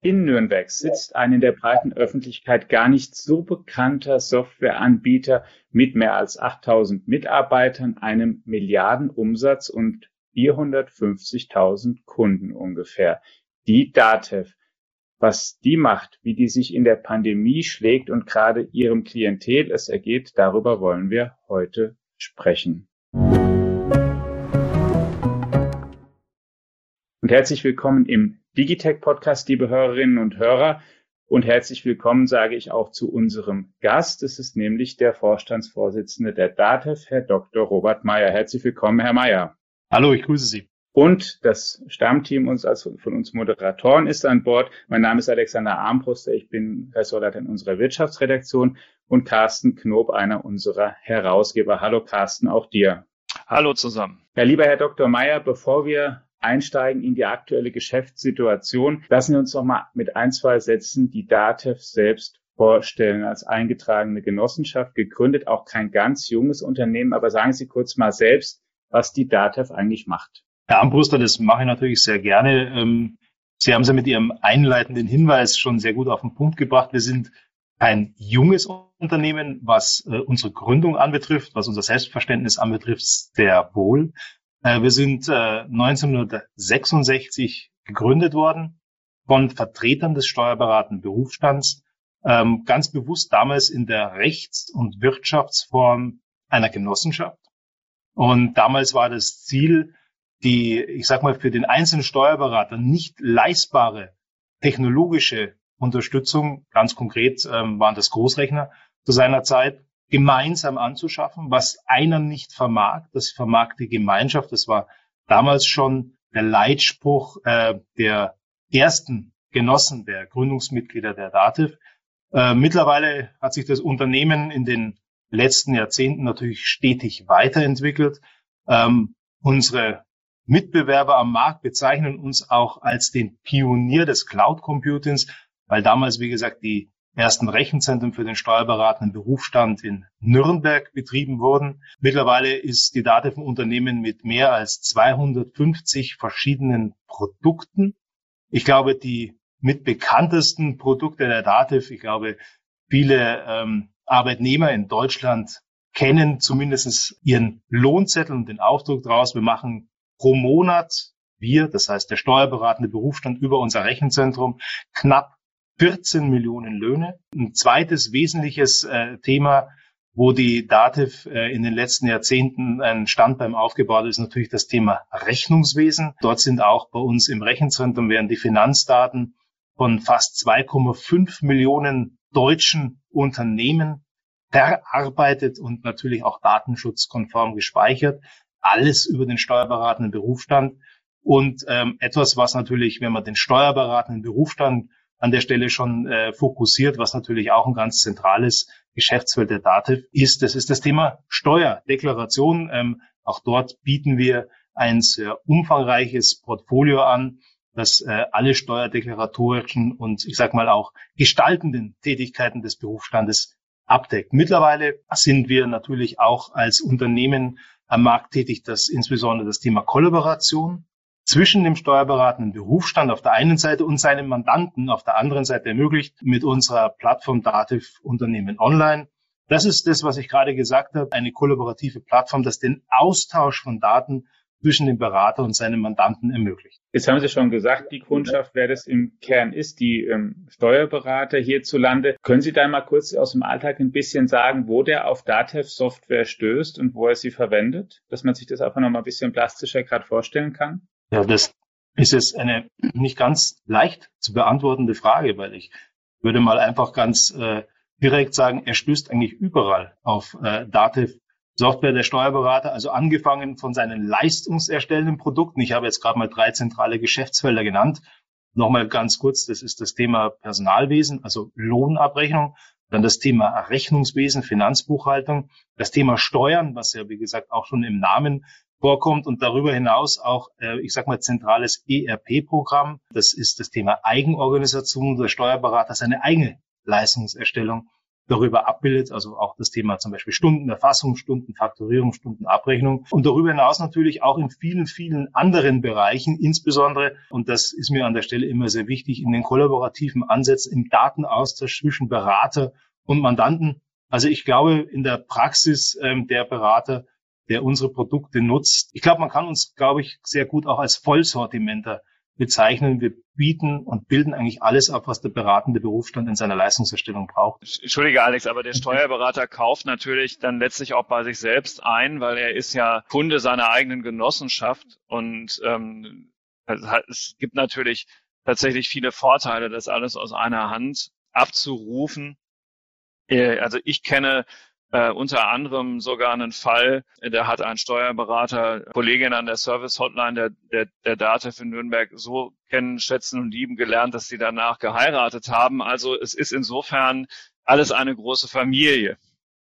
In Nürnberg sitzt ein in der breiten Öffentlichkeit gar nicht so bekannter Softwareanbieter mit mehr als 8000 Mitarbeitern, einem Milliardenumsatz und 450.000 Kunden ungefähr. Die DATEV. Was die macht, wie die sich in der Pandemie schlägt und gerade ihrem Klientel es ergeht, darüber wollen wir heute sprechen. Und herzlich willkommen im Digitech Podcast, liebe Hörerinnen und Hörer. Und herzlich willkommen sage ich auch zu unserem Gast. Es ist nämlich der Vorstandsvorsitzende der DATEV, Herr Dr. Robert Meyer. Herzlich willkommen, Herr Meyer. Hallo, ich grüße Sie. Und das Stammteam uns als von uns Moderatoren ist an Bord. Mein Name ist Alexander Armbruster. Ich bin Ressortleiter in unserer Wirtschaftsredaktion und Carsten Knob, einer unserer Herausgeber. Hallo Carsten, auch dir. Hallo zusammen. Ja, lieber Herr Dr. Meyer, bevor wir einsteigen in die aktuelle Geschäftssituation, lassen Sie uns noch mal mit ein, zwei Sätzen die DATEV selbst vorstellen als eingetragene Genossenschaft, gegründet, auch kein ganz junges Unternehmen. Aber sagen Sie kurz mal selbst, was die DATEV eigentlich macht. Herr Ambruster, das mache ich natürlich sehr gerne. Ähm, Sie haben es ja mit Ihrem einleitenden Hinweis schon sehr gut auf den Punkt gebracht. Wir sind ein junges Unternehmen, was äh, unsere Gründung anbetrifft, was unser Selbstverständnis anbetrifft, sehr wohl. Äh, wir sind 1966 äh, gegründet worden von Vertretern des steuerberatenden Berufsstands, ähm, ganz bewusst damals in der Rechts- und Wirtschaftsform einer Genossenschaft. Und damals war das Ziel, die, ich sag mal, für den einzelnen Steuerberater nicht leistbare technologische Unterstützung, ganz konkret ähm, waren das Großrechner zu seiner Zeit, gemeinsam anzuschaffen, was einer nicht vermag. Das vermag die Gemeinschaft. Das war damals schon der Leitspruch äh, der ersten Genossen, der Gründungsmitglieder der DATEV. Äh, mittlerweile hat sich das Unternehmen in den letzten Jahrzehnten natürlich stetig weiterentwickelt. Ähm, unsere Mitbewerber am Markt bezeichnen uns auch als den Pionier des Cloud Computings, weil damals, wie gesagt, die ersten Rechenzentren für den steuerberatenden Berufsstand in Nürnberg betrieben wurden. Mittlerweile ist die Datev ein Unternehmen mit mehr als 250 verschiedenen Produkten. Ich glaube, die mit bekanntesten Produkte der Datev, ich glaube, viele ähm, Arbeitnehmer in Deutschland kennen zumindest ihren Lohnzettel und den Aufdruck daraus. Wir machen pro Monat, wir, das heißt der steuerberatende Berufsstand über unser Rechenzentrum, knapp 14 Millionen Löhne. Ein zweites wesentliches äh, Thema, wo die DATEV äh, in den letzten Jahrzehnten ein Standbein aufgebaut ist, natürlich das Thema Rechnungswesen. Dort sind auch bei uns im Rechenzentrum werden die Finanzdaten von fast 2,5 Millionen deutschen Unternehmen verarbeitet und natürlich auch datenschutzkonform gespeichert. Alles über den steuerberatenden Berufsstand. Und ähm, etwas, was natürlich, wenn man den steuerberatenden Berufsstand an der Stelle schon äh, fokussiert, was natürlich auch ein ganz zentrales Geschäftsfeld der DATEV ist. Das ist das Thema Steuerdeklaration. Ähm, auch dort bieten wir ein sehr umfangreiches Portfolio an, das äh, alle steuerdeklaratorischen und ich sage mal auch gestaltenden Tätigkeiten des Berufsstandes abdeckt. Mittlerweile sind wir natürlich auch als Unternehmen am Markt tätig, das insbesondere das Thema Kollaboration zwischen dem steuerberatenden Berufsstand auf der einen Seite und seinem Mandanten auf der anderen Seite ermöglicht mit unserer Plattform Dativ Unternehmen Online. Das ist das, was ich gerade gesagt habe, eine kollaborative Plattform, das den Austausch von Daten zwischen dem Berater und seinem Mandanten ermöglicht. Jetzt haben Sie schon gesagt, die Kundschaft, wer das im Kern ist, die ähm, Steuerberater hierzulande. Können Sie da mal kurz aus dem Alltag ein bisschen sagen, wo der auf Datev Software stößt und wo er sie verwendet, dass man sich das einfach noch mal ein bisschen plastischer gerade vorstellen kann? Ja, das ist jetzt eine nicht ganz leicht zu beantwortende Frage, weil ich würde mal einfach ganz äh, direkt sagen, er stößt eigentlich überall auf äh, Dativ Software der Steuerberater, also angefangen von seinen leistungserstellenden Produkten. Ich habe jetzt gerade mal drei zentrale Geschäftsfelder genannt. Nochmal ganz kurz, das ist das Thema Personalwesen, also Lohnabrechnung, dann das Thema Rechnungswesen, Finanzbuchhaltung, das Thema Steuern, was ja wie gesagt auch schon im Namen vorkommt und darüber hinaus auch, äh, ich sag mal, zentrales ERP-Programm. Das ist das Thema Eigenorganisation der Steuerberater, seine eigene Leistungserstellung darüber abbildet, also auch das Thema zum Beispiel Stundenerfassung, Stundenfaktorierung, Stundenabrechnung und darüber hinaus natürlich auch in vielen, vielen anderen Bereichen, insbesondere, und das ist mir an der Stelle immer sehr wichtig, in den kollaborativen Ansätzen im Datenaustausch zwischen Berater und Mandanten. Also ich glaube, in der Praxis ähm, der Berater, der unsere Produkte nutzt, ich glaube, man kann uns, glaube ich, sehr gut auch als Vollsortimenter bezeichnen. Wir bieten und bilden eigentlich alles ab, was der beratende Berufsstand in seiner Leistungserstellung braucht. Entschuldige, Alex, aber der Steuerberater kauft natürlich dann letztlich auch bei sich selbst ein, weil er ist ja Kunde seiner eigenen Genossenschaft und ähm, es gibt natürlich tatsächlich viele Vorteile, das alles aus einer Hand abzurufen. Äh, also ich kenne äh, unter anderem sogar einen Fall, da hat ein Steuerberater Kollegin an der Service Hotline der, der, der DATEV in Nürnberg so kennen, schätzen und lieben gelernt, dass sie danach geheiratet haben. Also es ist insofern alles eine große Familie.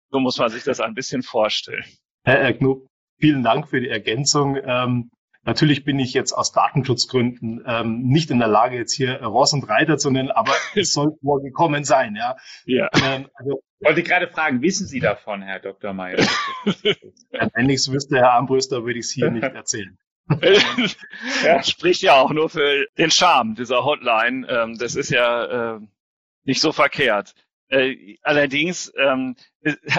So muss man sich das ein bisschen vorstellen. Herr Erknup, vielen Dank für die Ergänzung. Ähm, Natürlich bin ich jetzt aus Datenschutzgründen ähm, nicht in der Lage, jetzt hier Ross und Reiter zu nennen, aber es soll vorgekommen sein, ja. Ja. Ähm, also, wollte gerade fragen, wissen Sie davon, Herr Dr. Mayer? Wenn ich es wüsste, Herr Armbruster, würde ich es hier nicht erzählen. ja. Spricht ja auch nur für den Charme dieser Hotline. Ähm, das ist ja äh, nicht so verkehrt. Äh, allerdings, ähm,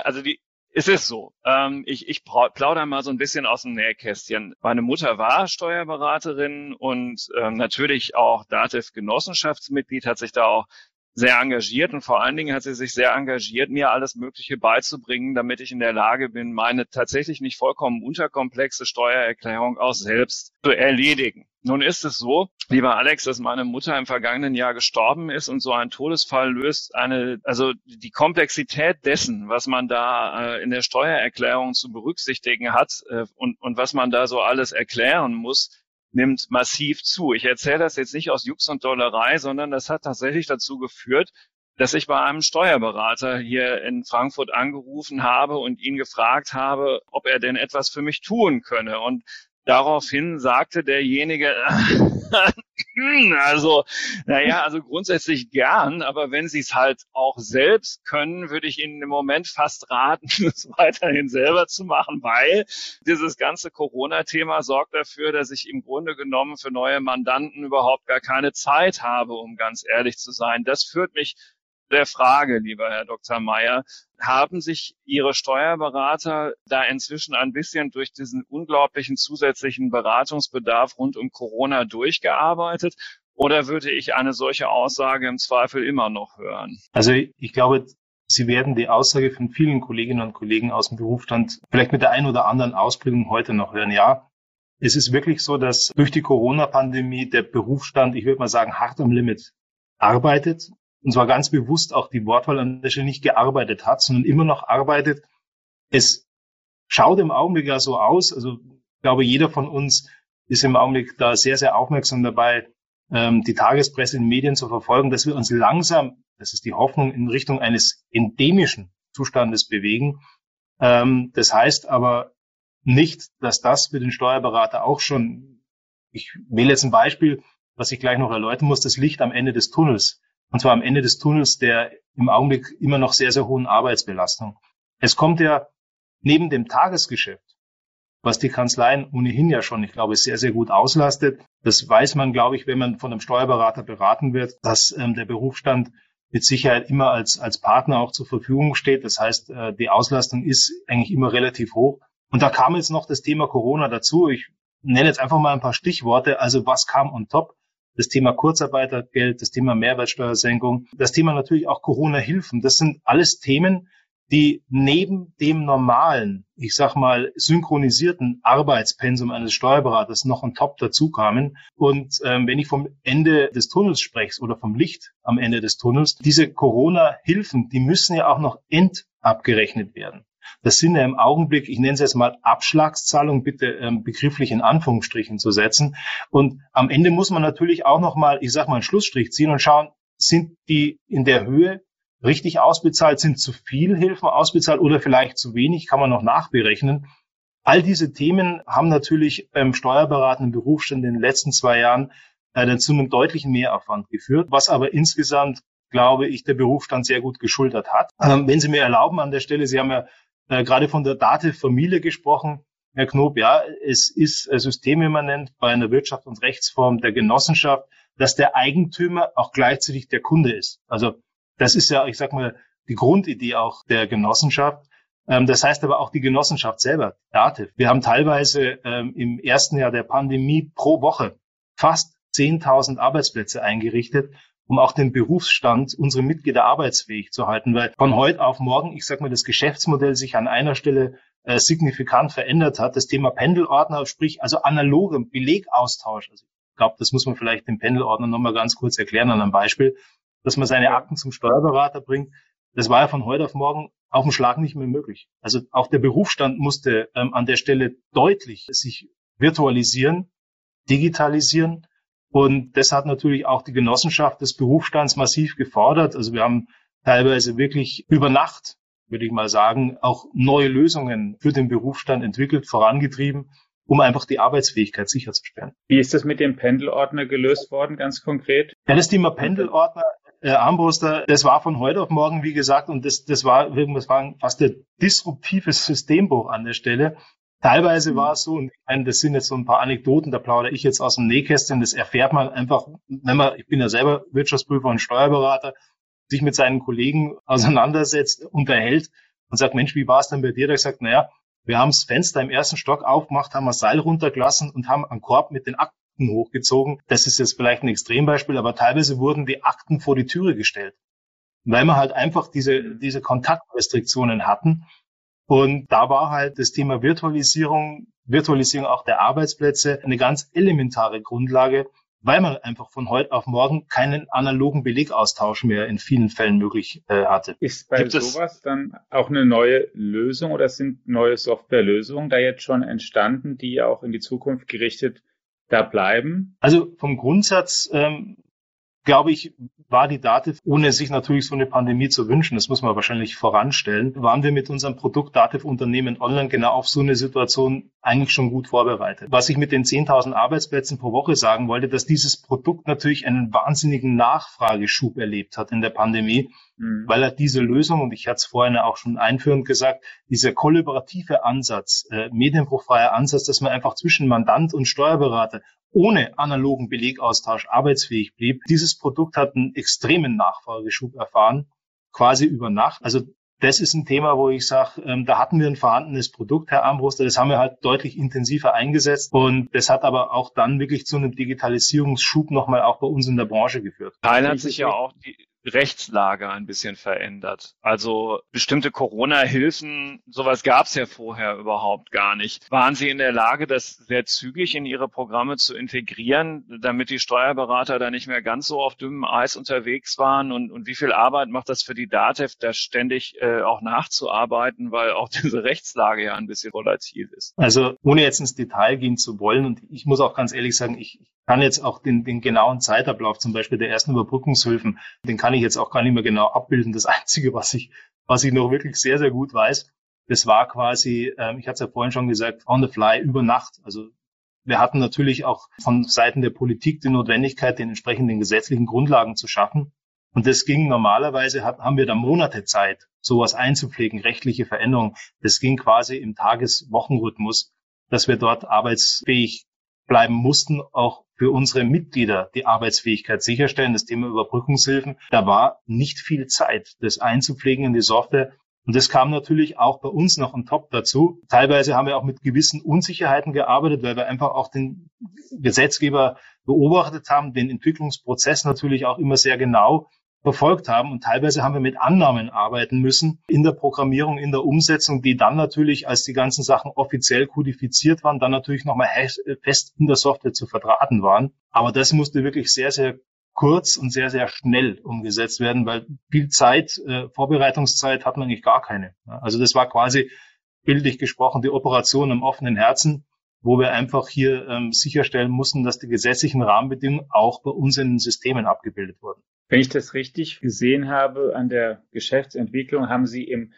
also die, es ist so. Ähm, ich, ich plaudere mal so ein bisschen aus dem Nähkästchen. Meine Mutter war Steuerberaterin und ähm, natürlich auch DATEV-Genossenschaftsmitglied, hat sich da auch sehr engagiert und vor allen Dingen hat sie sich sehr engagiert, mir alles Mögliche beizubringen, damit ich in der Lage bin, meine tatsächlich nicht vollkommen unterkomplexe Steuererklärung auch selbst zu erledigen. Nun ist es so, lieber Alex, dass meine Mutter im vergangenen Jahr gestorben ist und so ein Todesfall löst eine, also die Komplexität dessen, was man da äh, in der Steuererklärung zu berücksichtigen hat äh, und, und was man da so alles erklären muss, nimmt massiv zu. Ich erzähle das jetzt nicht aus Jux und Dollerei, sondern das hat tatsächlich dazu geführt, dass ich bei einem Steuerberater hier in Frankfurt angerufen habe und ihn gefragt habe, ob er denn etwas für mich tun könne. Und Daraufhin sagte derjenige, also, naja, also grundsätzlich gern, aber wenn Sie es halt auch selbst können, würde ich Ihnen im Moment fast raten, es weiterhin selber zu machen, weil dieses ganze Corona-Thema sorgt dafür, dass ich im Grunde genommen für neue Mandanten überhaupt gar keine Zeit habe, um ganz ehrlich zu sein. Das führt mich der Frage, lieber Herr Dr. Mayer, haben sich Ihre Steuerberater da inzwischen ein bisschen durch diesen unglaublichen zusätzlichen Beratungsbedarf rund um Corona durchgearbeitet? Oder würde ich eine solche Aussage im Zweifel immer noch hören? Also ich glaube, Sie werden die Aussage von vielen Kolleginnen und Kollegen aus dem Berufsstand vielleicht mit der einen oder anderen Ausprägung heute noch hören. Ja, es ist wirklich so, dass durch die Corona-Pandemie der Berufsstand, ich würde mal sagen, hart am Limit arbeitet und zwar ganz bewusst auch die Wortwahl an der Stelle nicht gearbeitet hat, sondern immer noch arbeitet. Es schaut im Augenblick ja so aus, also ich glaube, jeder von uns ist im Augenblick da sehr, sehr aufmerksam dabei, ähm, die Tagespresse in Medien zu verfolgen, dass wir uns langsam, das ist die Hoffnung, in Richtung eines endemischen Zustandes bewegen. Ähm, das heißt aber nicht, dass das für den Steuerberater auch schon, ich wähle jetzt ein Beispiel, was ich gleich noch erläutern muss, das Licht am Ende des Tunnels und zwar am Ende des Tunnels der im Augenblick immer noch sehr, sehr hohen Arbeitsbelastung. Es kommt ja neben dem Tagesgeschäft, was die Kanzleien ohnehin ja schon, ich glaube, sehr, sehr gut auslastet. Das weiß man, glaube ich, wenn man von einem Steuerberater beraten wird, dass ähm, der Berufsstand mit Sicherheit immer als, als Partner auch zur Verfügung steht. Das heißt, äh, die Auslastung ist eigentlich immer relativ hoch. Und da kam jetzt noch das Thema Corona dazu. Ich nenne jetzt einfach mal ein paar Stichworte. Also was kam on top? Das Thema Kurzarbeitergeld, das Thema Mehrwertsteuersenkung, das Thema natürlich auch Corona-Hilfen. Das sind alles Themen, die neben dem normalen, ich sag mal, synchronisierten Arbeitspensum eines Steuerberaters noch on top dazu kamen. Und ähm, wenn ich vom Ende des Tunnels spreche oder vom Licht am Ende des Tunnels, diese Corona-Hilfen, die müssen ja auch noch endabgerechnet werden. Das sind ja im Augenblick, ich nenne es jetzt mal Abschlagszahlung, bitte ähm, begrifflich in Anführungsstrichen zu setzen. Und am Ende muss man natürlich auch noch mal, ich sage mal, einen Schlussstrich ziehen und schauen, sind die in der Höhe richtig ausbezahlt, sind zu viel Hilfen ausbezahlt oder vielleicht zu wenig, kann man noch nachberechnen. All diese Themen haben natürlich beim steuerberatenden Berufsstand in den letzten zwei Jahren äh, zu einem deutlichen Mehraufwand geführt, was aber insgesamt glaube ich, der Berufsstand sehr gut geschultert hat. Ähm, wenn Sie mir erlauben an der Stelle, Sie haben ja äh, gerade von der Dativ-Familie gesprochen. Herr Knob, ja, es ist systemimmanent bei einer Wirtschaft und Rechtsform der Genossenschaft, dass der Eigentümer auch gleichzeitig der Kunde ist. Also das ist ja, ich sag mal, die Grundidee auch der Genossenschaft. Ähm, das heißt aber auch die Genossenschaft selber, Dativ. Wir haben teilweise ähm, im ersten Jahr der Pandemie pro Woche fast 10.000 Arbeitsplätze eingerichtet, um auch den Berufsstand unserer Mitglieder arbeitsfähig zu halten, weil von heute auf morgen, ich sag mal, das Geschäftsmodell sich an einer Stelle äh, signifikant verändert hat. Das Thema Pendelordner, sprich also analogem Belegaustausch. Also ich glaube, das muss man vielleicht dem Pendelordner nochmal ganz kurz erklären an einem Beispiel, dass man seine Akten zum Steuerberater bringt. Das war ja von heute auf morgen auf dem Schlag nicht mehr möglich. Also auch der Berufsstand musste ähm, an der Stelle deutlich sich virtualisieren, digitalisieren. Und das hat natürlich auch die Genossenschaft des Berufsstands massiv gefordert. Also wir haben teilweise wirklich über Nacht, würde ich mal sagen, auch neue Lösungen für den Berufsstand entwickelt, vorangetrieben, um einfach die Arbeitsfähigkeit sicherzustellen. Wie ist das mit dem Pendelordner gelöst worden, ganz konkret? Ja, das Thema Pendelordner äh, Armbruster, das war von heute auf morgen, wie gesagt, und das, das war, das war fast ein disruptives Systembruch an der Stelle. Teilweise war es so, und ich meine, das sind jetzt so ein paar Anekdoten, da plaudere ich jetzt aus dem Nähkästchen, das erfährt man einfach, wenn man, ich bin ja selber Wirtschaftsprüfer und Steuerberater, sich mit seinen Kollegen auseinandersetzt, unterhält und sagt, Mensch, wie war es denn bei dir? Da gesagt, naja, wir haben das Fenster im ersten Stock aufgemacht, haben das Seil runtergelassen und haben einen Korb mit den Akten Akten hochgezogen. Das ist jetzt vielleicht ein Extrembeispiel, aber teilweise wurden die Akten vor die Türe gestellt, weil wir halt einfach diese, diese Kontaktrestriktionen hatten. Und da war halt das Thema Virtualisierung, Virtualisierung auch der Arbeitsplätze eine ganz elementare Grundlage, weil man einfach von heute auf morgen keinen analogen Belegaustausch mehr in vielen Fällen möglich äh, hatte. Ist bei Gibt sowas dann auch eine neue Lösung oder sind neue Softwarelösungen da jetzt schon entstanden, die auch in die Zukunft gerichtet da bleiben? Also vom Grundsatz ähm, glaube ich, war die Dativ, ohne sich natürlich so eine Pandemie zu wünschen, das muss man wahrscheinlich voranstellen, waren wir mit unserem Produkt Dativ Unternehmen Online genau auf so eine Situation eigentlich schon gut vorbereitet. Was ich mit den 10.000 Arbeitsplätzen pro Woche sagen wollte, dass dieses Produkt natürlich einen wahnsinnigen Nachfrageschub erlebt hat in der Pandemie, mhm. weil er diese Lösung, und ich hatte es vorhin auch schon einführend gesagt, dieser kollaborative Ansatz, äh, medienbruchfreier Ansatz, dass man einfach zwischen Mandant und Steuerberater ohne analogen Belegaustausch arbeitsfähig blieb. Dieses Produkt hat einen extremen Nachfrageschub erfahren, quasi über Nacht. Also das ist ein Thema, wo ich sage, ähm, da hatten wir ein vorhandenes Produkt, Herr Armbruster, das haben wir halt deutlich intensiver eingesetzt und das hat aber auch dann wirklich zu einem Digitalisierungsschub nochmal auch bei uns in der Branche geführt. Teil hat sich ja auch die, Rechtslage ein bisschen verändert. Also bestimmte Corona-Hilfen, sowas gab es ja vorher überhaupt gar nicht. Waren Sie in der Lage, das sehr zügig in Ihre Programme zu integrieren, damit die Steuerberater da nicht mehr ganz so auf dünnem Eis unterwegs waren? Und, und wie viel Arbeit macht das für die DATEV, da ständig äh, auch nachzuarbeiten, weil auch diese Rechtslage ja ein bisschen volatil ist? Also ohne jetzt ins Detail gehen zu wollen, und ich muss auch ganz ehrlich sagen, ich kann jetzt auch den, den genauen Zeitablauf zum Beispiel der ersten Überbrückungshilfen, den kann ich jetzt auch gar nicht mehr genau abbilden. Das Einzige, was ich, was ich noch wirklich sehr, sehr gut weiß, das war quasi, ähm, ich hatte es ja vorhin schon gesagt, on the fly über Nacht. Also wir hatten natürlich auch von Seiten der Politik die Notwendigkeit, den entsprechenden gesetzlichen Grundlagen zu schaffen. Und das ging normalerweise, haben wir da Monate Zeit, sowas einzupflegen, rechtliche Veränderungen. Das ging quasi im Tages-Wochenrhythmus, dass wir dort arbeitsfähig bleiben mussten, auch für unsere Mitglieder die Arbeitsfähigkeit sicherstellen, das Thema Überbrückungshilfen. Da war nicht viel Zeit, das einzupflegen in die Software. Und das kam natürlich auch bei uns noch on top dazu. Teilweise haben wir auch mit gewissen Unsicherheiten gearbeitet, weil wir einfach auch den Gesetzgeber beobachtet haben, den Entwicklungsprozess natürlich auch immer sehr genau verfolgt haben. Und teilweise haben wir mit Annahmen arbeiten müssen in der Programmierung, in der Umsetzung, die dann natürlich, als die ganzen Sachen offiziell kodifiziert waren, dann natürlich nochmal fest in der Software zu verdrahten waren. Aber das musste wirklich sehr, sehr kurz und sehr, sehr schnell umgesetzt werden, weil viel Zeit, äh, Vorbereitungszeit hat man eigentlich gar keine. Also das war quasi bildlich gesprochen die Operation im offenen Herzen, wo wir einfach hier ähm, sicherstellen mussten, dass die gesetzlichen Rahmenbedingungen auch bei uns in den Systemen abgebildet wurden. Wenn ich das richtig gesehen habe an der Geschäftsentwicklung, haben Sie im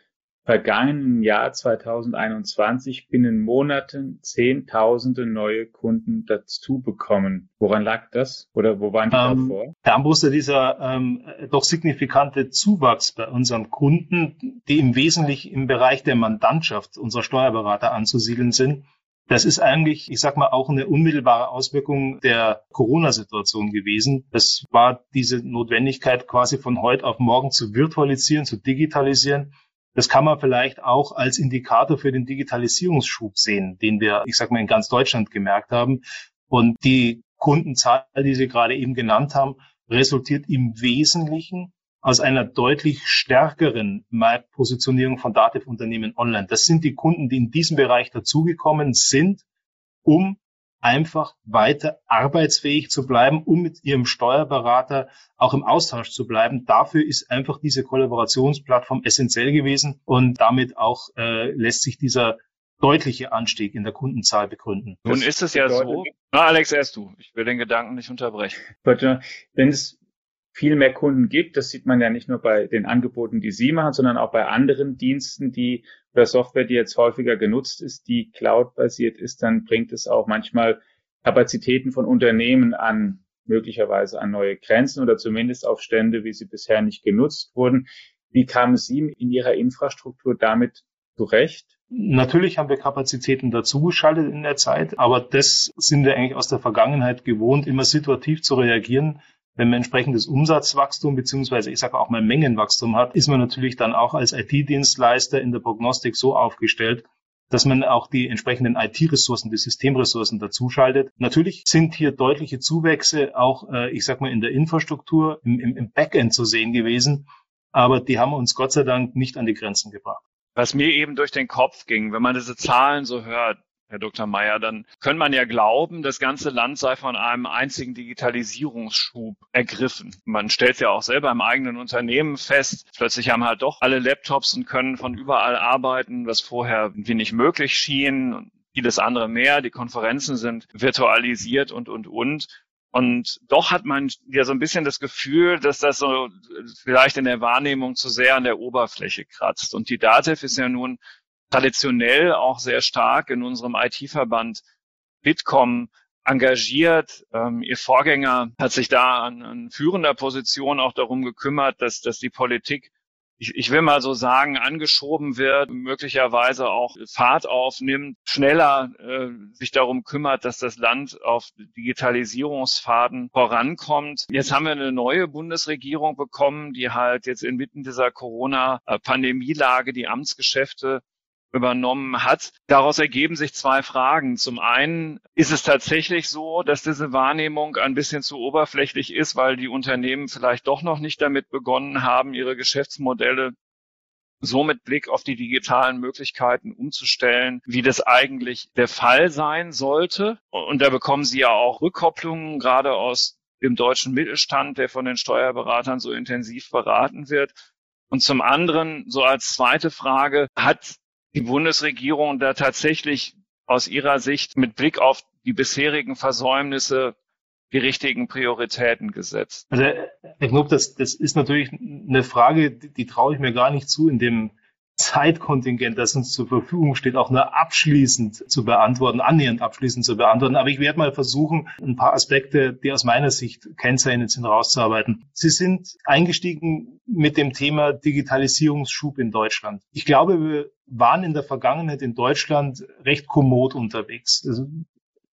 vergangenen Jahr 2021 binnen Monaten Zehntausende neue Kunden dazu bekommen. Woran lag das? Oder wo waren die ähm, davor? Herr Ambruster, dieser ähm, doch signifikante Zuwachs bei unseren Kunden, die im Wesentlichen im Bereich der Mandantschaft unserer Steuerberater anzusiedeln sind, das ist eigentlich, ich sag mal, auch eine unmittelbare Auswirkung der Corona-Situation gewesen. Das war diese Notwendigkeit, quasi von heute auf morgen zu virtualisieren, zu digitalisieren. Das kann man vielleicht auch als Indikator für den Digitalisierungsschub sehen, den wir, ich sag mal, in ganz Deutschland gemerkt haben. Und die Kundenzahl, die Sie gerade eben genannt haben, resultiert im Wesentlichen aus einer deutlich stärkeren Marktpositionierung von Dativ-Unternehmen online. Das sind die Kunden, die in diesem Bereich dazugekommen sind, um einfach weiter arbeitsfähig zu bleiben, um mit ihrem Steuerberater auch im Austausch zu bleiben. Dafür ist einfach diese Kollaborationsplattform essentiell gewesen und damit auch äh, lässt sich dieser deutliche Anstieg in der Kundenzahl begründen. Nun ist es ja so, na Alex, erst du, ich will den Gedanken nicht unterbrechen. Wenn es viel mehr Kunden gibt. Das sieht man ja nicht nur bei den Angeboten, die Sie machen, sondern auch bei anderen Diensten, die oder Software, die jetzt häufiger genutzt ist, die cloud-basiert ist, dann bringt es auch manchmal Kapazitäten von Unternehmen an möglicherweise an neue Grenzen oder zumindest auf Stände, wie sie bisher nicht genutzt wurden. Wie kamen Sie in Ihrer Infrastruktur damit zurecht? Natürlich haben wir Kapazitäten dazugeschaltet in der Zeit, aber das sind wir eigentlich aus der Vergangenheit gewohnt, immer situativ zu reagieren wenn man entsprechendes Umsatzwachstum beziehungsweise ich sage auch mal Mengenwachstum hat, ist man natürlich dann auch als IT-Dienstleister in der Prognostik so aufgestellt, dass man auch die entsprechenden IT-Ressourcen, die Systemressourcen dazuschaltet. Natürlich sind hier deutliche Zuwächse auch, äh, ich sag mal, in der Infrastruktur, im, im, im Backend zu sehen gewesen, aber die haben uns Gott sei Dank nicht an die Grenzen gebracht. Was mir eben durch den Kopf ging, wenn man diese Zahlen so hört, Herr Dr. Mayer, dann könnte man ja glauben, das ganze Land sei von einem einzigen Digitalisierungsschub ergriffen. Man stellt ja auch selber im eigenen Unternehmen fest, plötzlich haben halt doch alle Laptops und können von überall arbeiten, was vorher irgendwie nicht möglich schien und vieles andere mehr. Die Konferenzen sind virtualisiert und, und, und. Und doch hat man ja so ein bisschen das Gefühl, dass das so vielleicht in der Wahrnehmung zu sehr an der Oberfläche kratzt. Und die DATEV ist ja nun traditionell auch sehr stark in unserem IT-Verband Bitkom engagiert. Ähm, ihr Vorgänger hat sich da an, an, führender Position auch darum gekümmert, dass, dass die Politik, ich, ich will mal so sagen, angeschoben wird, möglicherweise auch Fahrt aufnimmt, schneller äh, sich darum kümmert, dass das Land auf Digitalisierungsfaden vorankommt. Jetzt haben wir eine neue Bundesregierung bekommen, die halt jetzt inmitten dieser Corona-Pandemielage die Amtsgeschäfte übernommen hat. Daraus ergeben sich zwei Fragen. Zum einen ist es tatsächlich so, dass diese Wahrnehmung ein bisschen zu oberflächlich ist, weil die Unternehmen vielleicht doch noch nicht damit begonnen haben, ihre Geschäftsmodelle so mit Blick auf die digitalen Möglichkeiten umzustellen, wie das eigentlich der Fall sein sollte. Und da bekommen Sie ja auch Rückkopplungen, gerade aus dem deutschen Mittelstand, der von den Steuerberatern so intensiv beraten wird. Und zum anderen, so als zweite Frage, hat die Bundesregierung da tatsächlich aus Ihrer Sicht mit Blick auf die bisherigen Versäumnisse die richtigen Prioritäten gesetzt? Also, Herr Knob, das, das ist natürlich eine Frage, die, die traue ich mir gar nicht zu, in dem Zeitkontingent, das uns zur Verfügung steht, auch nur abschließend zu beantworten, annähernd abschließend zu beantworten. Aber ich werde mal versuchen, ein paar Aspekte, die aus meiner Sicht kennzeichnend sind, rauszuarbeiten. Sie sind eingestiegen mit dem Thema Digitalisierungsschub in Deutschland. Ich glaube, wir waren in der Vergangenheit in Deutschland recht kommod unterwegs. Also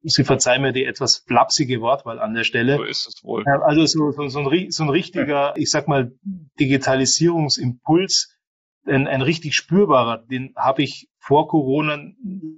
Sie verzeihen mir die etwas flapsige Wortwahl an der Stelle. So ist es wohl. Also so, so, so, ein, so ein richtiger, ich sag mal, Digitalisierungsimpuls ein, ein richtig spürbarer, den habe ich vor Corona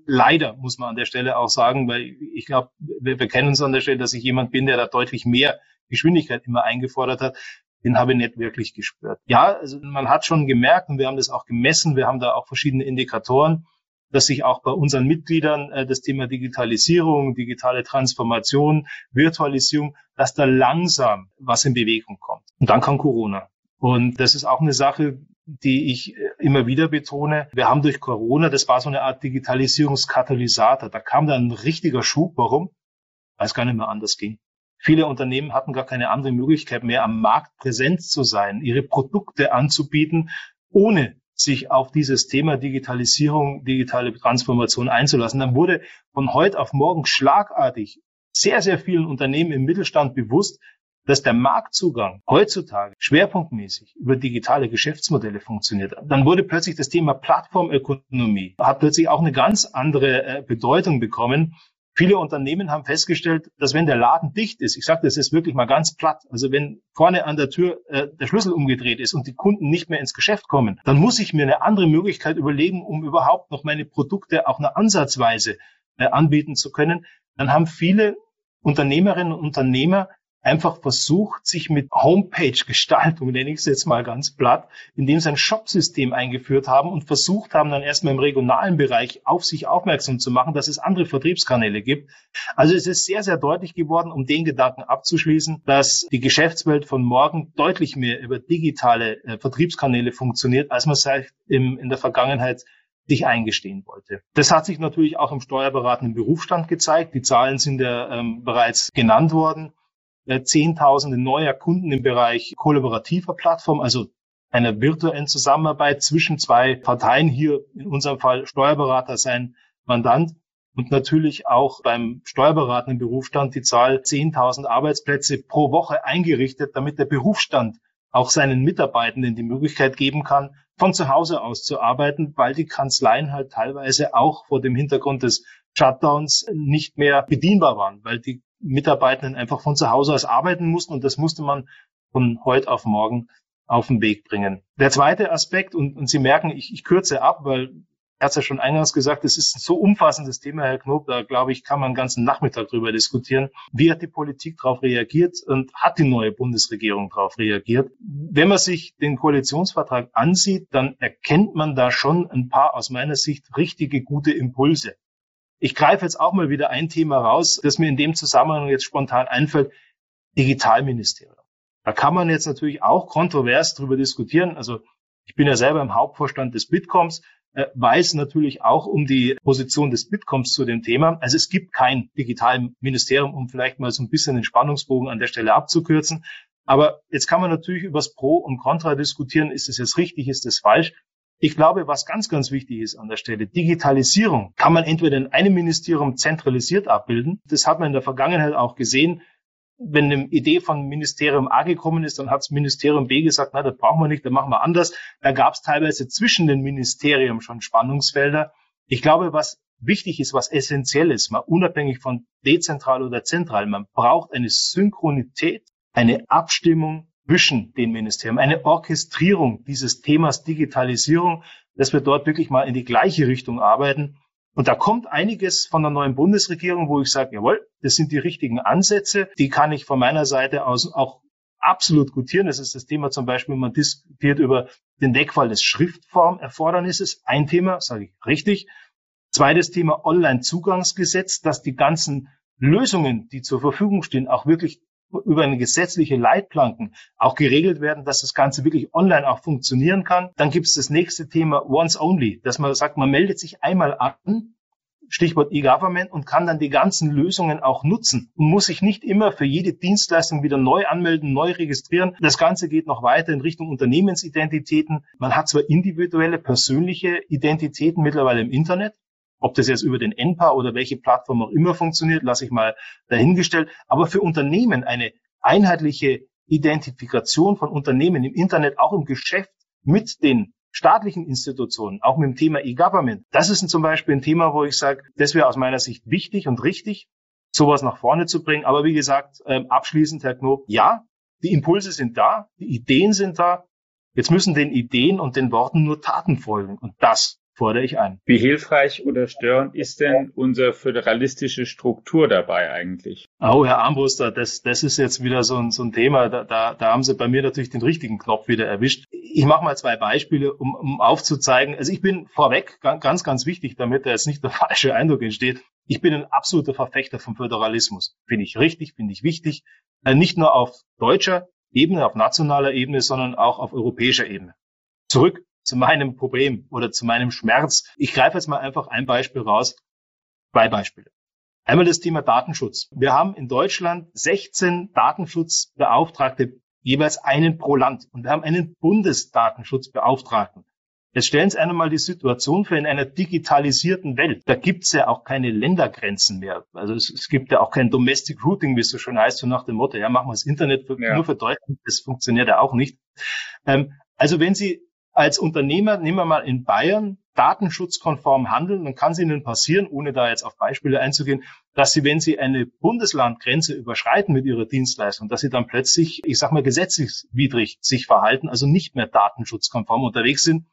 leider, muss man an der Stelle auch sagen, weil ich glaube, wir, wir kennen uns an der Stelle, dass ich jemand bin, der da deutlich mehr Geschwindigkeit immer eingefordert hat. Den habe ich nicht wirklich gespürt. Ja, also man hat schon gemerkt und wir haben das auch gemessen, wir haben da auch verschiedene Indikatoren, dass sich auch bei unseren Mitgliedern äh, das Thema Digitalisierung, digitale Transformation, Virtualisierung, dass da langsam was in Bewegung kommt. Und dann kam Corona. Und das ist auch eine Sache, die ich äh, immer wieder betone. Wir haben durch Corona, das war so eine Art Digitalisierungskatalysator. Da kam dann ein richtiger Schub. Warum? Weil es gar nicht mehr anders ging. Viele Unternehmen hatten gar keine andere Möglichkeit mehr, am Markt präsent zu sein, ihre Produkte anzubieten, ohne sich auf dieses Thema Digitalisierung, digitale Transformation einzulassen. Dann wurde von heute auf morgen schlagartig sehr, sehr vielen Unternehmen im Mittelstand bewusst, dass der Marktzugang heutzutage schwerpunktmäßig über digitale Geschäftsmodelle funktioniert. Dann wurde plötzlich das Thema Plattformökonomie, hat plötzlich auch eine ganz andere äh, Bedeutung bekommen. Viele Unternehmen haben festgestellt, dass wenn der Laden dicht ist, ich sage das jetzt wirklich mal ganz platt, also wenn vorne an der Tür äh, der Schlüssel umgedreht ist und die Kunden nicht mehr ins Geschäft kommen, dann muss ich mir eine andere Möglichkeit überlegen, um überhaupt noch meine Produkte auch eine Ansatzweise äh, anbieten zu können. Dann haben viele Unternehmerinnen und Unternehmer einfach versucht, sich mit Homepage-Gestaltung, nenne ich es jetzt mal ganz platt, indem sie ein Shop-System eingeführt haben und versucht haben, dann erstmal im regionalen Bereich auf sich aufmerksam zu machen, dass es andere Vertriebskanäle gibt. Also es ist sehr, sehr deutlich geworden, um den Gedanken abzuschließen, dass die Geschäftswelt von morgen deutlich mehr über digitale äh, Vertriebskanäle funktioniert, als man es im, in der Vergangenheit sich eingestehen wollte. Das hat sich natürlich auch im steuerberatenden Berufsstand gezeigt. Die Zahlen sind ja ähm, bereits genannt worden. Äh, Zehntausende neuer Kunden im Bereich kollaborativer Plattform, also einer virtuellen Zusammenarbeit zwischen zwei Parteien, hier in unserem Fall Steuerberater, sein Mandant. Und natürlich auch beim steuerberatenden Berufsstand die Zahl 10.000 Arbeitsplätze pro Woche eingerichtet, damit der Berufsstand auch seinen Mitarbeitenden die Möglichkeit geben kann, von zu Hause aus zu arbeiten, weil die Kanzleien halt teilweise auch vor dem Hintergrund des Shutdowns nicht mehr bedienbar waren, weil die Mitarbeitenden einfach von zu Hause aus arbeiten mussten und das musste man von heute auf morgen auf den Weg bringen. Der zweite Aspekt, und, und Sie merken, ich, ich kürze ab, weil er hat ja schon eingangs gesagt, es ist ein so umfassendes Thema, Herr Knob, da glaube ich, kann man einen ganzen Nachmittag drüber diskutieren. Wie hat die Politik darauf reagiert und hat die neue Bundesregierung darauf reagiert? Wenn man sich den Koalitionsvertrag ansieht, dann erkennt man da schon ein paar aus meiner Sicht richtige, gute Impulse. Ich greife jetzt auch mal wieder ein Thema raus, das mir in dem Zusammenhang jetzt spontan einfällt. Digitalministerium. Da kann man jetzt natürlich auch kontrovers darüber diskutieren. Also ich bin ja selber im Hauptvorstand des Bitcoms, äh, weiß natürlich auch um die Position des Bitcoms zu dem Thema. Also es gibt kein Digitalministerium, um vielleicht mal so ein bisschen den Spannungsbogen an der Stelle abzukürzen. Aber jetzt kann man natürlich über das Pro und Contra diskutieren. Ist es jetzt richtig? Ist es falsch? Ich glaube, was ganz, ganz wichtig ist an der Stelle, Digitalisierung kann man entweder in einem Ministerium zentralisiert abbilden. Das hat man in der Vergangenheit auch gesehen. Wenn eine Idee von Ministerium A gekommen ist, dann hat das Ministerium B gesagt, na, das brauchen wir nicht, dann machen wir anders. Da gab es teilweise zwischen den Ministerien schon Spannungsfelder. Ich glaube, was wichtig ist, was essentiell ist, mal unabhängig von dezentral oder zentral, man braucht eine Synchronität, eine Abstimmung zwischen den Ministerien, eine Orchestrierung dieses Themas Digitalisierung, dass wir dort wirklich mal in die gleiche Richtung arbeiten. Und da kommt einiges von der neuen Bundesregierung, wo ich sage, jawohl, das sind die richtigen Ansätze. Die kann ich von meiner Seite aus auch absolut gutieren. Das ist das Thema zum Beispiel, man diskutiert über den Wegfall des Schriftformerfordernisses. Ein Thema, sage ich richtig. Zweites Thema Online-Zugangsgesetz, dass die ganzen Lösungen, die zur Verfügung stehen, auch wirklich über eine gesetzliche Leitplanken auch geregelt werden, dass das Ganze wirklich online auch funktionieren kann. Dann gibt es das nächste Thema Once Only, dass man sagt, man meldet sich einmal an, Stichwort E-Government, und kann dann die ganzen Lösungen auch nutzen und muss sich nicht immer für jede Dienstleistung wieder neu anmelden, neu registrieren. Das Ganze geht noch weiter in Richtung Unternehmensidentitäten. Man hat zwar individuelle, persönliche Identitäten mittlerweile im Internet, ob das jetzt über den NPA oder welche Plattform auch immer funktioniert, lasse ich mal dahingestellt. Aber für Unternehmen eine einheitliche Identifikation von Unternehmen im Internet, auch im Geschäft mit den staatlichen Institutionen, auch mit dem Thema E-Government. Das ist zum Beispiel ein Thema, wo ich sage, das wäre aus meiner Sicht wichtig und richtig, sowas nach vorne zu bringen. Aber wie gesagt, ähm, abschließend, Herr Knob, ja, die Impulse sind da, die Ideen sind da. Jetzt müssen den Ideen und den Worten nur Taten folgen. Und das fordere ich ein. Wie hilfreich oder störend ist denn unsere föderalistische Struktur dabei eigentlich? Oh, Herr Armbruster, das, das ist jetzt wieder so ein, so ein Thema. Da, da, da haben Sie bei mir natürlich den richtigen Knopf wieder erwischt. Ich mache mal zwei Beispiele, um, um aufzuzeigen. Also ich bin vorweg ganz, ganz wichtig, damit da jetzt nicht der falsche Eindruck entsteht. Ich bin ein absoluter Verfechter vom Föderalismus. Finde ich richtig, finde ich wichtig. Äh, nicht nur auf deutscher Ebene, auf nationaler Ebene, sondern auch auf europäischer Ebene. Zurück zu meinem Problem oder zu meinem Schmerz. Ich greife jetzt mal einfach ein Beispiel raus. Zwei Beispiele. Einmal das Thema Datenschutz. Wir haben in Deutschland 16 Datenschutzbeauftragte, jeweils einen pro Land. Und wir haben einen Bundesdatenschutzbeauftragten. Jetzt stellen Sie einmal die Situation für in einer digitalisierten Welt. Da gibt's ja auch keine Ländergrenzen mehr. Also es, es, gibt ja auch kein Domestic Routing, wie es so schon heißt, so nach dem Motto, ja, machen wir das Internet für, ja. nur für Deutschland. Das funktioniert ja auch nicht. Ähm, also wenn Sie als Unternehmer, nehmen wir mal in Bayern, datenschutzkonform handeln, dann kann es Ihnen passieren, ohne da jetzt auf Beispiele einzugehen, dass Sie, wenn Sie eine Bundeslandgrenze überschreiten mit Ihrer Dienstleistung, dass Sie dann plötzlich, ich sag mal, gesetzeswidrig sich verhalten, also nicht mehr datenschutzkonform unterwegs sind.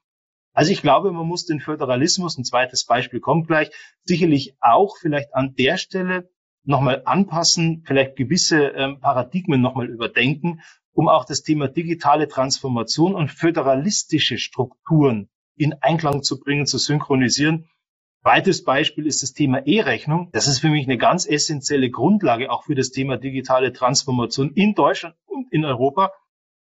Also ich glaube, man muss den Föderalismus, ein zweites Beispiel kommt gleich, sicherlich auch vielleicht an der Stelle nochmal anpassen, vielleicht gewisse ähm, Paradigmen nochmal überdenken, um auch das Thema digitale Transformation und föderalistische Strukturen in Einklang zu bringen, zu synchronisieren. Zweites Beispiel ist das Thema E-Rechnung. Das ist für mich eine ganz essentielle Grundlage auch für das Thema digitale Transformation in Deutschland und in Europa.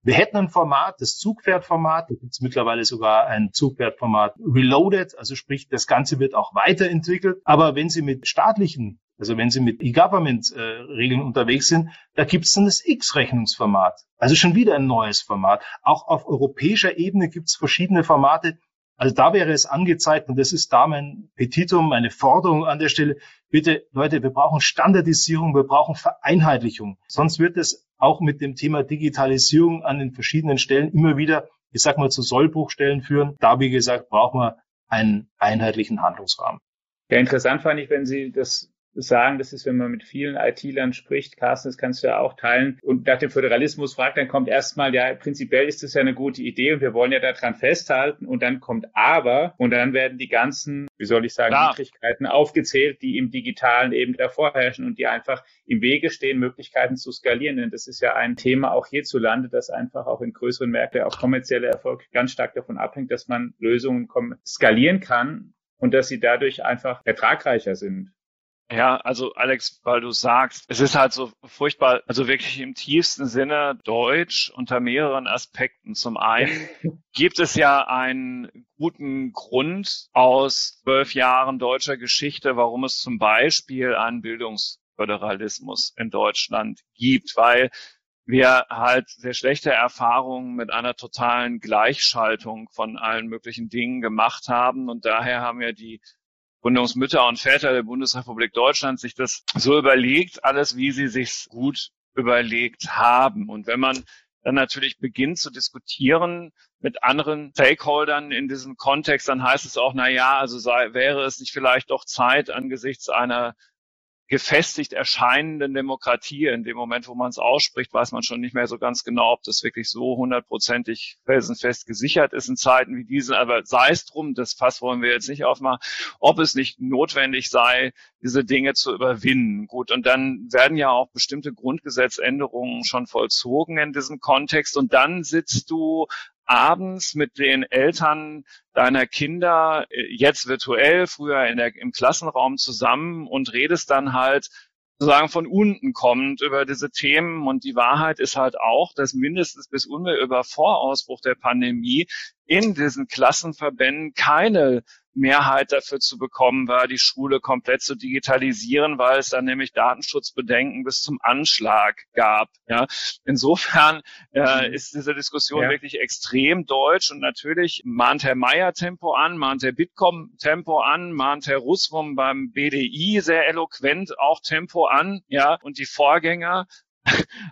Wir hätten ein Format, das Zugpferdformat, da gibt es mittlerweile sogar ein Zugpferdformat Reloaded, also sprich, das Ganze wird auch weiterentwickelt. Aber wenn Sie mit staatlichen, also wenn Sie mit E-Government-Regeln äh, unterwegs sind, da gibt es dann das X-Rechnungsformat. Also schon wieder ein neues Format. Auch auf europäischer Ebene gibt es verschiedene Formate, also da wäre es angezeigt, und das ist da mein Petitum, meine Forderung an der Stelle, bitte Leute, wir brauchen Standardisierung, wir brauchen Vereinheitlichung. Sonst wird es auch mit dem Thema Digitalisierung an den verschiedenen Stellen immer wieder, ich sag mal, zu Sollbruchstellen führen. Da, wie gesagt, brauchen wir einen einheitlichen Handlungsrahmen. Ja, interessant fand ich, wenn Sie das sagen, das ist, wenn man mit vielen IT-Lern spricht, Carsten, das kannst du ja auch teilen, und nach dem Föderalismus fragt, dann kommt erstmal, ja, prinzipiell ist das ja eine gute Idee und wir wollen ja daran festhalten und dann kommt aber und dann werden die ganzen, wie soll ich sagen, Möglichkeiten aufgezählt, die im Digitalen eben davor herrschen und die einfach im Wege stehen, Möglichkeiten zu skalieren. Denn das ist ja ein Thema auch hierzulande, das einfach auch in größeren Märkten auch kommerzieller Erfolg ganz stark davon abhängt, dass man Lösungen skalieren kann und dass sie dadurch einfach ertragreicher sind. Ja, also Alex, weil du sagst, es ist halt so furchtbar, also wirklich im tiefsten Sinne deutsch unter mehreren Aspekten. Zum einen gibt es ja einen guten Grund aus zwölf Jahren deutscher Geschichte, warum es zum Beispiel einen Bildungsföderalismus in Deutschland gibt, weil wir halt sehr schlechte Erfahrungen mit einer totalen Gleichschaltung von allen möglichen Dingen gemacht haben. Und daher haben wir die Gründungsmütter und Väter der Bundesrepublik Deutschland sich das so überlegt, alles wie sie sich gut überlegt haben. Und wenn man dann natürlich beginnt zu diskutieren mit anderen Stakeholdern in diesem Kontext, dann heißt es auch, na ja, also sei, wäre es nicht vielleicht doch Zeit angesichts einer gefestigt erscheinenden Demokratie. In dem Moment, wo man es ausspricht, weiß man schon nicht mehr so ganz genau, ob das wirklich so hundertprozentig felsenfest gesichert ist in Zeiten wie diesen. Aber sei es drum, das Fass wollen wir jetzt nicht aufmachen, ob es nicht notwendig sei, diese Dinge zu überwinden. Gut, und dann werden ja auch bestimmte Grundgesetzänderungen schon vollzogen in diesem Kontext. Und dann sitzt du abends mit den Eltern deiner Kinder äh, jetzt virtuell, früher in der, im Klassenraum zusammen und redest dann halt sozusagen von unten kommt über diese Themen. Und die Wahrheit ist halt auch, dass mindestens bis unmittelbar vor Ausbruch der Pandemie in diesen Klassenverbänden keine Mehrheit dafür zu bekommen war, die Schule komplett zu digitalisieren, weil es dann nämlich Datenschutzbedenken bis zum Anschlag gab. Ja, insofern äh, mhm. ist diese Diskussion ja. wirklich extrem deutsch und natürlich mahnt Herr Meyer Tempo an, mahnt Herr Bitkom Tempo an, mahnt Herr Ruswum beim BDI sehr eloquent auch Tempo an, ja, und die Vorgänger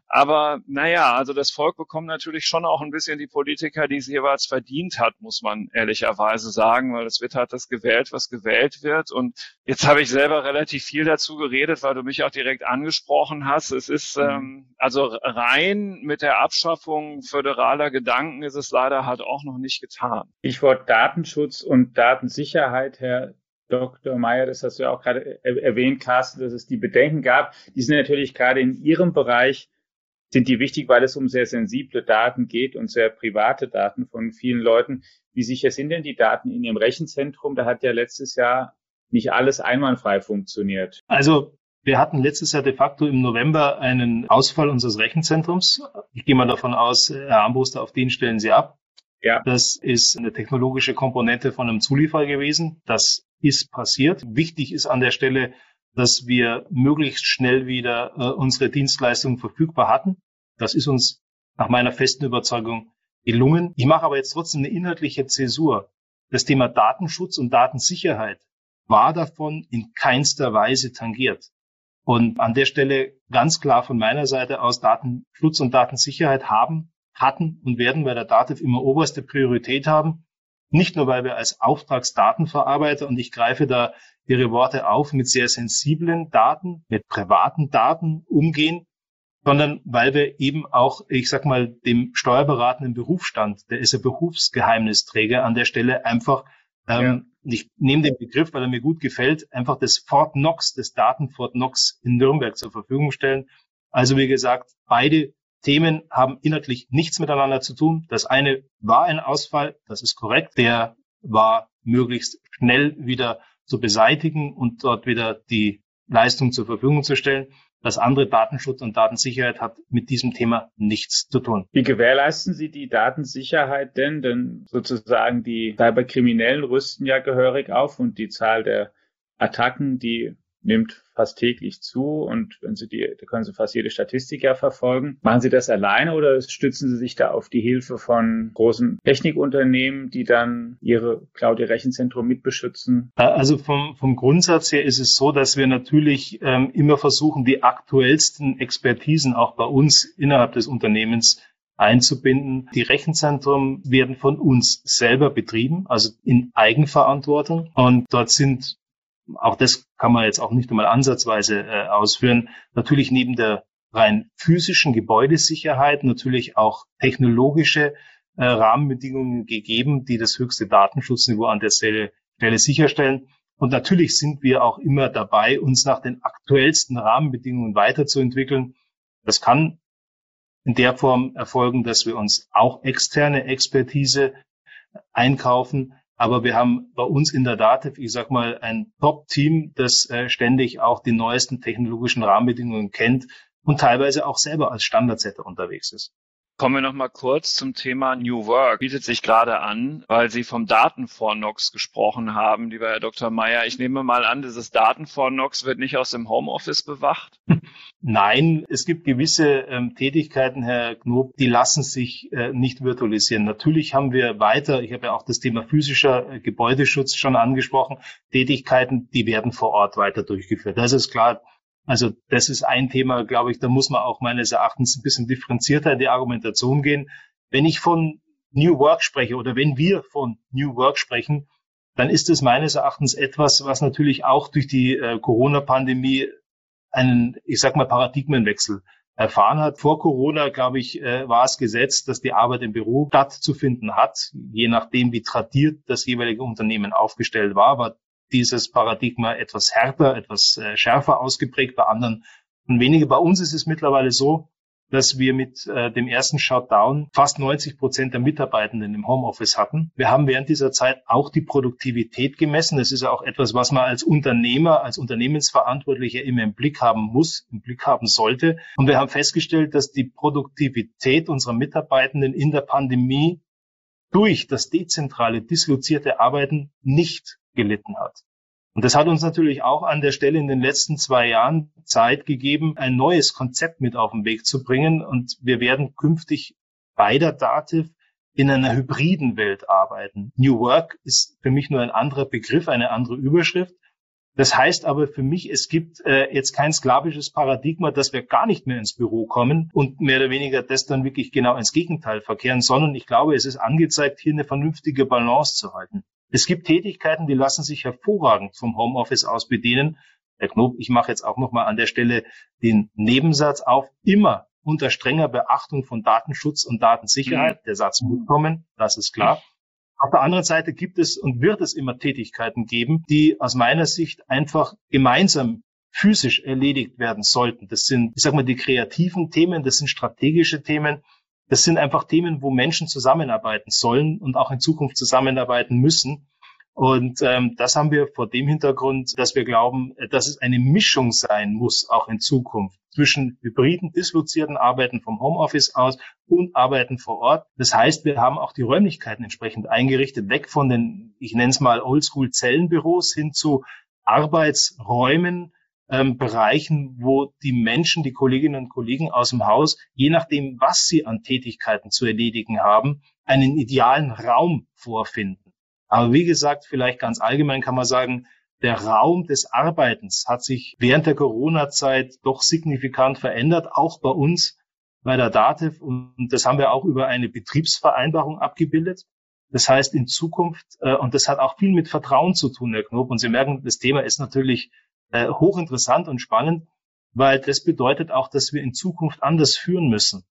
aber naja, also das Volk bekommt natürlich schon auch ein bisschen die Politiker, die es jeweils verdient hat, muss man ehrlicherweise sagen, weil es wird halt das gewählt, was gewählt wird. Und jetzt habe ich selber relativ viel dazu geredet, weil du mich auch direkt angesprochen hast. Es ist mhm. ähm, also rein mit der Abschaffung föderaler Gedanken ist es leider halt auch noch nicht getan. Ich wollte Datenschutz und Datensicherheit, Herr Dr. Meyer, das hast du ja auch gerade erwähnt, Carsten, dass es die Bedenken gab. Die sind natürlich gerade in Ihrem Bereich, sind die wichtig, weil es um sehr sensible Daten geht und sehr private Daten von vielen Leuten. Wie sicher sind denn die Daten in Ihrem Rechenzentrum? Da hat ja letztes Jahr nicht alles einwandfrei funktioniert. Also wir hatten letztes Jahr de facto im November einen Ausfall unseres Rechenzentrums. Ich gehe mal davon aus, Herr Armbruster, auf den stellen Sie ab. Ja. Das ist eine technologische Komponente von einem Zulieferer gewesen. Das ist passiert. Wichtig ist an der Stelle, dass wir möglichst schnell wieder äh, unsere Dienstleistungen verfügbar hatten. Das ist uns nach meiner festen Überzeugung gelungen. Ich mache aber jetzt trotzdem eine inhaltliche Zäsur. das Thema Datenschutz und Datensicherheit war davon in keinster Weise tangiert. Und an der Stelle ganz klar von meiner Seite aus Datenschutz und Datensicherheit haben, hatten und werden bei der DATEV immer oberste Priorität haben. Nicht nur, weil wir als Auftragsdatenverarbeiter, und ich greife da Ihre Worte auf, mit sehr sensiblen Daten, mit privaten Daten umgehen, sondern weil wir eben auch, ich sag mal, dem steuerberatenden Berufsstand, der ist ja Berufsgeheimnisträger, an der Stelle einfach, ähm, ja. ich nehme den Begriff, weil er mir gut gefällt, einfach das Fort Knox, das Daten Fort Knox in Nürnberg zur Verfügung stellen. Also wie gesagt, beide Themen haben inhaltlich nichts miteinander zu tun. Das eine war ein Ausfall, das ist korrekt. Der war möglichst schnell wieder zu beseitigen und dort wieder die Leistung zur Verfügung zu stellen. Das andere Datenschutz und Datensicherheit hat mit diesem Thema nichts zu tun. Wie gewährleisten Sie die Datensicherheit denn? Denn sozusagen die Cyberkriminellen rüsten ja gehörig auf und die Zahl der Attacken, die nimmt fast täglich zu und wenn Sie die, da können Sie fast jede Statistik ja verfolgen. Machen Sie das alleine oder stützen Sie sich da auf die Hilfe von großen Technikunternehmen, die dann ihre Cloud, ihr Rechenzentrum mitbeschützen? Also vom, vom Grundsatz her ist es so, dass wir natürlich ähm, immer versuchen, die aktuellsten Expertisen auch bei uns innerhalb des Unternehmens einzubinden. Die Rechenzentren werden von uns selber betrieben, also in Eigenverantwortung. Und dort sind auch das kann man jetzt auch nicht einmal ansatzweise äh, ausführen. Natürlich neben der rein physischen Gebäudesicherheit natürlich auch technologische äh, Rahmenbedingungen gegeben, die das höchste Datenschutzniveau an der Stelle, Stelle sicherstellen. Und natürlich sind wir auch immer dabei, uns nach den aktuellsten Rahmenbedingungen weiterzuentwickeln. Das kann in der Form erfolgen, dass wir uns auch externe Expertise einkaufen. Aber wir haben bei uns in der DATEV, ich sag mal, ein Top-Team, das äh, ständig auch die neuesten technologischen Rahmenbedingungen kennt und teilweise auch selber als Standardsetter unterwegs ist. Kommen wir noch mal kurz zum Thema New Work. Bietet sich gerade an, weil Sie vom Datenvornox gesprochen haben, lieber Herr Dr. Meyer. Ich nehme mal an, dieses Datenvornox wird nicht aus dem Homeoffice bewacht? Nein, es gibt gewisse ähm, Tätigkeiten, Herr Knob, die lassen sich äh, nicht virtualisieren. Natürlich haben wir weiter, ich habe ja auch das Thema physischer äh, Gebäudeschutz schon angesprochen, Tätigkeiten, die werden vor Ort weiter durchgeführt. Das ist klar, also das ist ein Thema, glaube ich, da muss man auch meines Erachtens ein bisschen differenzierter in die Argumentation gehen. Wenn ich von New Work spreche oder wenn wir von New Work sprechen, dann ist es meines Erachtens etwas, was natürlich auch durch die äh, Corona-Pandemie einen, ich sag mal, Paradigmenwechsel erfahren hat. Vor Corona, glaube ich, äh, war es gesetzt, dass die Arbeit im Büro stattzufinden hat. Je nachdem, wie tradiert das jeweilige Unternehmen aufgestellt war, war dieses Paradigma etwas härter, etwas äh, schärfer ausgeprägt, bei anderen und weniger. Bei uns ist es mittlerweile so, dass wir mit äh, dem ersten Shutdown fast 90 Prozent der Mitarbeitenden im Homeoffice hatten. Wir haben während dieser Zeit auch die Produktivität gemessen. Das ist ja auch etwas, was man als Unternehmer, als Unternehmensverantwortlicher immer im Blick haben muss, im Blick haben sollte. Und wir haben festgestellt, dass die Produktivität unserer Mitarbeitenden in der Pandemie durch das dezentrale, dislozierte Arbeiten nicht gelitten hat. Und das hat uns natürlich auch an der Stelle in den letzten zwei Jahren Zeit gegeben, ein neues Konzept mit auf den Weg zu bringen. Und wir werden künftig bei der Dativ in einer hybriden Welt arbeiten. New Work ist für mich nur ein anderer Begriff, eine andere Überschrift. Das heißt aber für mich, es gibt äh, jetzt kein sklavisches Paradigma, dass wir gar nicht mehr ins Büro kommen und mehr oder weniger das dann wirklich genau ins Gegenteil verkehren, sondern ich glaube, es ist angezeigt, hier eine vernünftige Balance zu halten. Es gibt Tätigkeiten, die lassen sich hervorragend vom Homeoffice aus bedienen. Herr Knob, ich mache jetzt auch nochmal an der Stelle den Nebensatz auf, immer unter strenger Beachtung von Datenschutz und Datensicherheit. Mhm. Der Satz muss kommen, das ist klar. Auf der anderen Seite gibt es und wird es immer Tätigkeiten geben, die aus meiner Sicht einfach gemeinsam physisch erledigt werden sollten. Das sind, ich sag mal, die kreativen Themen, das sind strategische Themen, das sind einfach Themen, wo Menschen zusammenarbeiten sollen und auch in Zukunft zusammenarbeiten müssen. Und ähm, das haben wir vor dem Hintergrund, dass wir glauben, dass es eine Mischung sein muss, auch in Zukunft, zwischen hybriden, dislozierten Arbeiten vom Homeoffice aus und Arbeiten vor Ort. Das heißt, wir haben auch die Räumlichkeiten entsprechend eingerichtet, weg von den, ich nenne es mal Oldschool-Zellenbüros hin zu Arbeitsräumen, ähm, Bereichen, wo die Menschen, die Kolleginnen und Kollegen aus dem Haus, je nachdem, was sie an Tätigkeiten zu erledigen haben, einen idealen Raum vorfinden. Aber wie gesagt, vielleicht ganz allgemein kann man sagen, der Raum des Arbeitens hat sich während der Corona-Zeit doch signifikant verändert, auch bei uns bei der DATEV. Und das haben wir auch über eine Betriebsvereinbarung abgebildet. Das heißt, in Zukunft, äh, und das hat auch viel mit Vertrauen zu tun, Herr Knob. Und Sie merken, das Thema ist natürlich äh, hochinteressant und spannend, weil das bedeutet auch, dass wir in Zukunft anders führen müssen.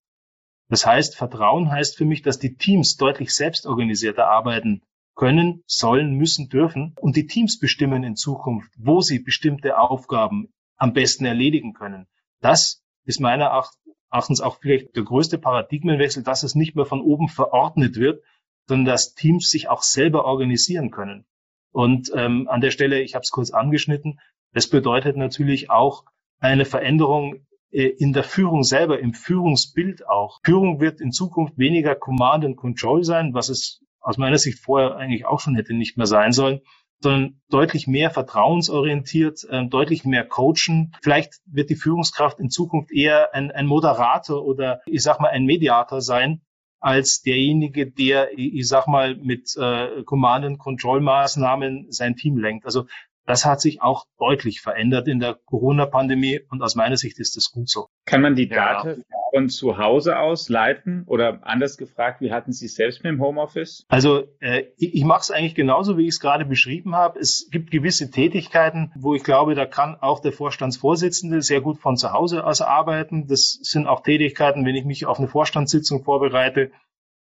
Das heißt, Vertrauen heißt für mich, dass die Teams deutlich selbstorganisierter arbeiten können, sollen, müssen, dürfen. Und die Teams bestimmen in Zukunft, wo sie bestimmte Aufgaben am besten erledigen können. Das ist meiner Erachtens auch vielleicht der größte Paradigmenwechsel, dass es nicht mehr von oben verordnet wird, sondern dass Teams sich auch selber organisieren können. Und ähm, an der Stelle, ich habe es kurz angeschnitten, das bedeutet natürlich auch eine Veränderung äh, in der Führung selber, im Führungsbild auch. Führung wird in Zukunft weniger Command and Control sein, was es aus meiner Sicht vorher eigentlich auch schon hätte nicht mehr sein sollen, sondern deutlich mehr vertrauensorientiert, äh, deutlich mehr coachen. Vielleicht wird die Führungskraft in Zukunft eher ein, ein Moderator oder ich sag mal ein Mediator sein, als derjenige, der, ich sag mal, mit äh, Command-and-Control-Maßnahmen sein Team lenkt. Also das hat sich auch deutlich verändert in der Corona-Pandemie und aus meiner Sicht ist das gut so. Kann man die Daten ja. von zu Hause aus leiten oder anders gefragt, wie hatten Sie es selbst mit dem Homeoffice? Also äh, ich, ich mache es eigentlich genauso, wie ich es gerade beschrieben habe. Es gibt gewisse Tätigkeiten, wo ich glaube, da kann auch der Vorstandsvorsitzende sehr gut von zu Hause aus arbeiten. Das sind auch Tätigkeiten, wenn ich mich auf eine Vorstandssitzung vorbereite,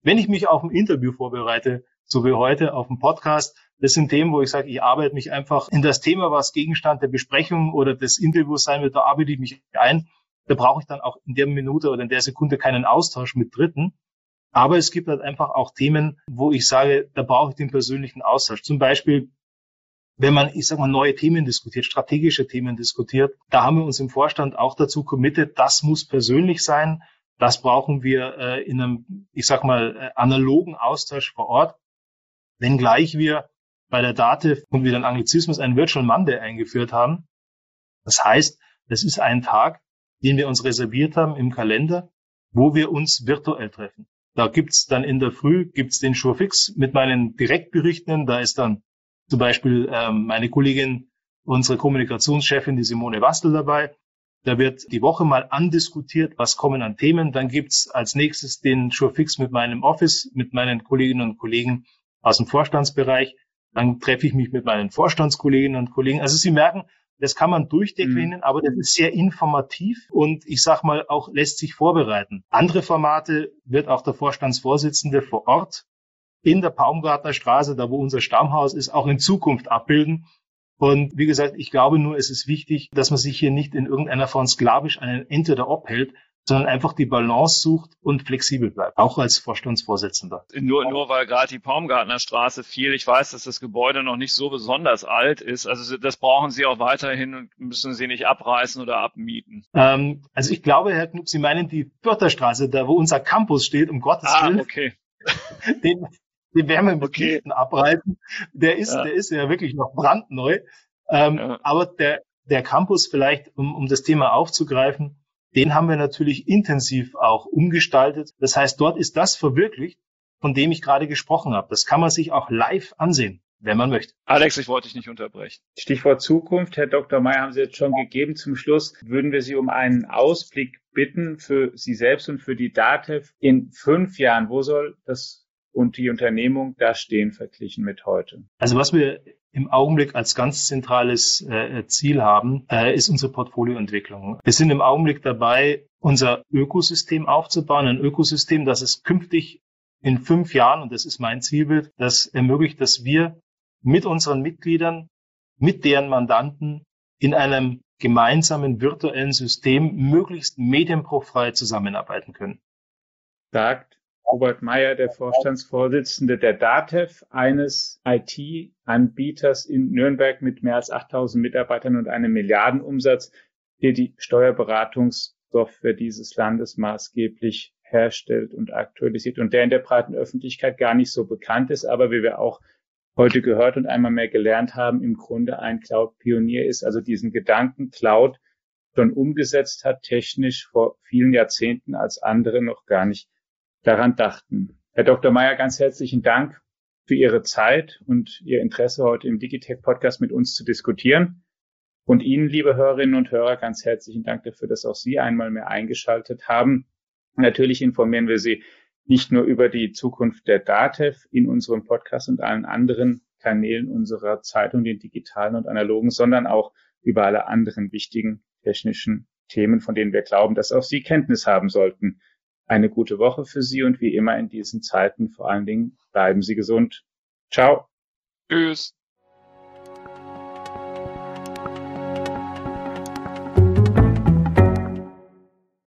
wenn ich mich auf ein Interview vorbereite, so wie heute auf dem Podcast, das sind Themen, wo ich sage, ich arbeite mich einfach in das Thema, was Gegenstand der Besprechung oder des Interviews sein wird, da arbeite ich mich ein. Da brauche ich dann auch in der Minute oder in der Sekunde keinen Austausch mit Dritten. Aber es gibt halt einfach auch Themen, wo ich sage, da brauche ich den persönlichen Austausch. Zum Beispiel, wenn man, ich sag mal, neue Themen diskutiert, strategische Themen diskutiert, da haben wir uns im Vorstand auch dazu committed, das muss persönlich sein. Das brauchen wir äh, in einem, ich sag mal, äh, analogen Austausch vor Ort. Wenngleich wir bei der Dativ und wieder ein Anglizismus einen Virtual Monday eingeführt haben. Das heißt, das ist ein Tag, den wir uns reserviert haben im Kalender, wo wir uns virtuell treffen. Da gibt's dann in der Früh gibt's den Showfix mit meinen Direktberichten. Da ist dann zum Beispiel ähm, meine Kollegin, unsere Kommunikationschefin, die Simone Wastel dabei. Da wird die Woche mal andiskutiert, was kommen an Themen. Dann gibt's als nächstes den Showfix mit meinem Office, mit meinen Kolleginnen und Kollegen aus dem Vorstandsbereich. Dann treffe ich mich mit meinen Vorstandskolleginnen und Kollegen. Also Sie merken, das kann man durchdeklinieren, mhm. aber das ist sehr informativ und ich sag mal auch lässt sich vorbereiten. Andere Formate wird auch der Vorstandsvorsitzende vor Ort in der Baumgartner Straße, da wo unser Stammhaus ist, auch in Zukunft abbilden. Und wie gesagt, ich glaube nur, es ist wichtig, dass man sich hier nicht in irgendeiner Form sklavisch an einen Entweder-Ob hält, sondern einfach die Balance sucht und flexibel bleibt, auch als Vorstandsvorsitzender. Nur, nur weil gerade die Baumgartner Straße fiel, ich weiß, dass das Gebäude noch nicht so besonders alt ist. Also das brauchen Sie auch weiterhin und müssen Sie nicht abreißen oder abmieten. Ähm, also ich glaube, Herr Knupp, Sie meinen die Förderstraße, da wo unser Campus steht, um Gottes ah, Willen. okay. Den, den werden wir mit okay. abreißen. Der ist, ja. der ist ja wirklich noch brandneu. Ähm, ja. Aber der, der Campus vielleicht, um, um das Thema aufzugreifen, den haben wir natürlich intensiv auch umgestaltet. Das heißt, dort ist das verwirklicht, von dem ich gerade gesprochen habe. Das kann man sich auch live ansehen, wenn man möchte. Alex, ich wollte dich nicht unterbrechen. Stichwort Zukunft, Herr Dr. Mayer, haben Sie jetzt schon gegeben. Zum Schluss würden wir Sie um einen Ausblick bitten für Sie selbst und für die DATEV in fünf Jahren. Wo soll das und die Unternehmung da stehen verglichen mit heute? Also was wir im Augenblick als ganz zentrales äh, Ziel haben, äh, ist unsere Portfolioentwicklung. Wir sind im Augenblick dabei, unser Ökosystem aufzubauen, ein Ökosystem, das es künftig in fünf Jahren, und das ist mein Zielbild, das ermöglicht, dass wir mit unseren Mitgliedern, mit deren Mandanten in einem gemeinsamen virtuellen System möglichst medienprofrei zusammenarbeiten können. Sagt Robert Meyer, der Vorstandsvorsitzende der DATEV, eines IT-Anbieters in Nürnberg mit mehr als 8000 Mitarbeitern und einem Milliardenumsatz, der die Steuerberatungssoftware dieses Landes maßgeblich herstellt und aktualisiert und der in der breiten Öffentlichkeit gar nicht so bekannt ist, aber wie wir auch heute gehört und einmal mehr gelernt haben, im Grunde ein Cloud-Pionier ist, also diesen Gedanken Cloud schon umgesetzt hat, technisch vor vielen Jahrzehnten, als andere noch gar nicht daran dachten. Herr Dr. Mayer, ganz herzlichen Dank für Ihre Zeit und Ihr Interesse, heute im Digitech Podcast mit uns zu diskutieren. Und Ihnen, liebe Hörerinnen und Hörer, ganz herzlichen Dank dafür, dass auch Sie einmal mehr eingeschaltet haben. Natürlich informieren wir Sie nicht nur über die Zukunft der DATEV in unserem Podcast und allen anderen Kanälen unserer Zeitung, den digitalen und analogen, sondern auch über alle anderen wichtigen technischen Themen, von denen wir glauben, dass auch Sie Kenntnis haben sollten. Eine gute Woche für Sie und wie immer in diesen Zeiten vor allen Dingen bleiben Sie gesund. Ciao. Tschüss.